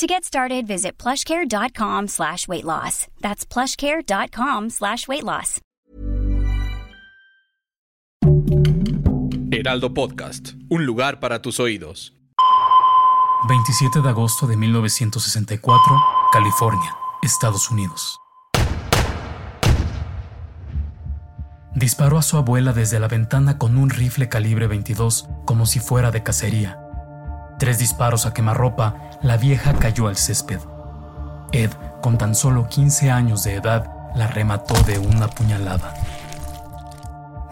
To get started, visit plushcare.com slash weight loss. That's plushcare.com slash weight loss. Heraldo Podcast, un lugar para tus oídos. 27 de agosto de 1964, California, Estados Unidos. Disparó a su abuela desde la ventana con un rifle calibre 22 como si fuera de cacería. Tres disparos a quemarropa, la vieja cayó al césped. Ed, con tan solo 15 años de edad, la remató de una puñalada.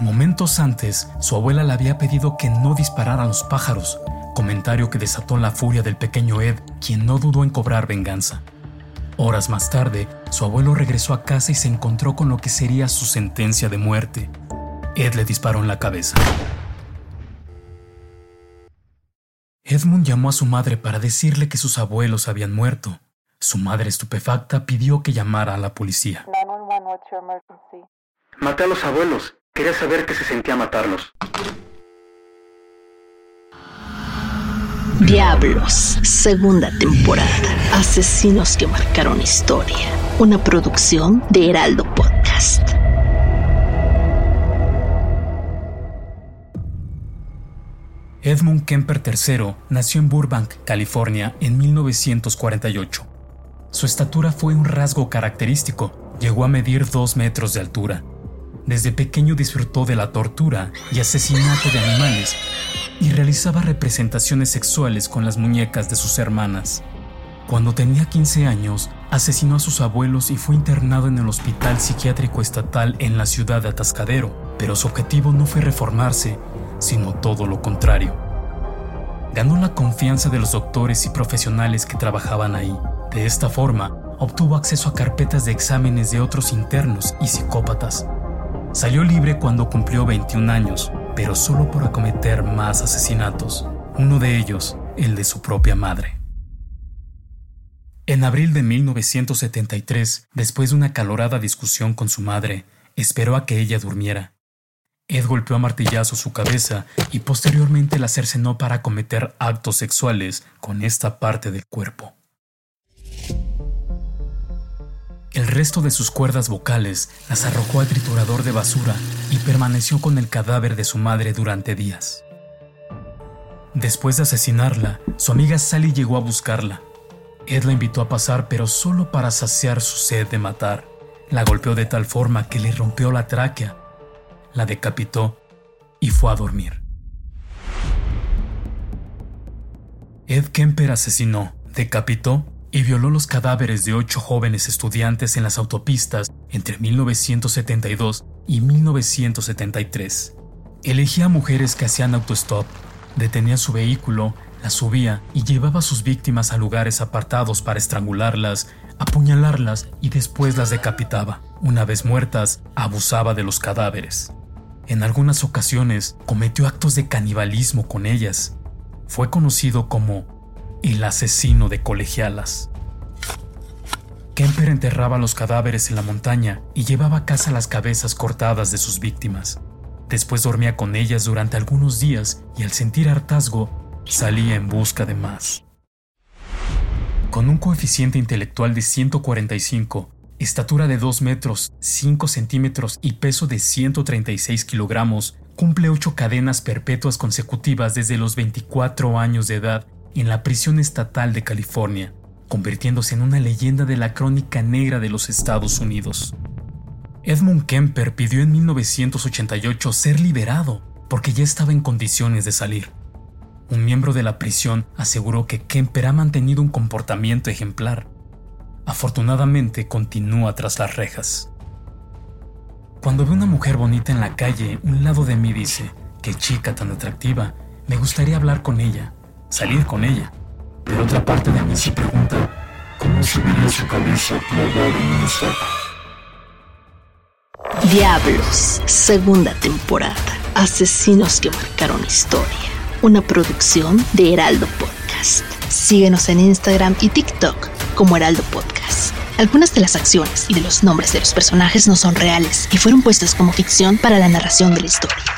Momentos antes, su abuela le había pedido que no disparara a los pájaros, comentario que desató la furia del pequeño Ed, quien no dudó en cobrar venganza. Horas más tarde, su abuelo regresó a casa y se encontró con lo que sería su sentencia de muerte. Ed le disparó en la cabeza. Edmund llamó a su madre para decirle que sus abuelos habían muerto. Su madre estupefacta pidió que llamara a la policía. Maté a los abuelos. Quería saber qué se sentía matarlos. Diablos, segunda temporada. Asesinos que marcaron historia. Una producción de Heraldo Podcast. Edmund Kemper III nació en Burbank, California, en 1948. Su estatura fue un rasgo característico. Llegó a medir dos metros de altura. Desde pequeño disfrutó de la tortura y asesinato de animales y realizaba representaciones sexuales con las muñecas de sus hermanas. Cuando tenía 15 años, asesinó a sus abuelos y fue internado en el Hospital Psiquiátrico Estatal en la ciudad de Atascadero, pero su objetivo no fue reformarse, sino todo lo contrario. Ganó la confianza de los doctores y profesionales que trabajaban ahí. De esta forma, obtuvo acceso a carpetas de exámenes de otros internos y psicópatas. Salió libre cuando cumplió 21 años, pero solo por acometer más asesinatos, uno de ellos el de su propia madre. En abril de 1973, después de una calorada discusión con su madre, esperó a que ella durmiera. Ed golpeó a martillazo su cabeza y posteriormente la cercenó para cometer actos sexuales con esta parte del cuerpo. El resto de sus cuerdas vocales las arrojó al triturador de basura y permaneció con el cadáver de su madre durante días. Después de asesinarla, su amiga Sally llegó a buscarla. Ed la invitó a pasar, pero solo para saciar su sed de matar. La golpeó de tal forma que le rompió la tráquea, la decapitó y fue a dormir. Ed Kemper asesinó, decapitó y violó los cadáveres de ocho jóvenes estudiantes en las autopistas entre 1972 y 1973. Elegía mujeres que hacían autostop, detenía su vehículo, las subía y llevaba a sus víctimas a lugares apartados para estrangularlas, apuñalarlas y después las decapitaba. Una vez muertas, abusaba de los cadáveres. En algunas ocasiones cometió actos de canibalismo con ellas. Fue conocido como el asesino de colegialas. Kemper enterraba los cadáveres en la montaña y llevaba a casa las cabezas cortadas de sus víctimas. Después dormía con ellas durante algunos días y al sentir hartazgo salía en busca de más. Con un coeficiente intelectual de 145, estatura de 2 metros 5 centímetros y peso de 136 kilogramos, cumple ocho cadenas perpetuas consecutivas desde los 24 años de edad en la prisión estatal de California, convirtiéndose en una leyenda de la crónica negra de los Estados Unidos. Edmund Kemper pidió en 1988 ser liberado porque ya estaba en condiciones de salir. Un miembro de la prisión aseguró que Kemper ha mantenido un comportamiento ejemplar. Afortunadamente continúa tras las rejas. Cuando ve una mujer bonita en la calle, un lado de mí dice, qué chica tan atractiva, me gustaría hablar con ella salir con ella. Pero otra parte de mí se pregunta, ¿cómo subiría su cabeza clavada en un Diablos, segunda temporada. Asesinos que marcaron historia. Una producción de Heraldo Podcast. Síguenos en Instagram y TikTok como Heraldo Podcast. Algunas de las acciones y de los nombres de los personajes no son reales y fueron puestos como ficción para la narración de la historia.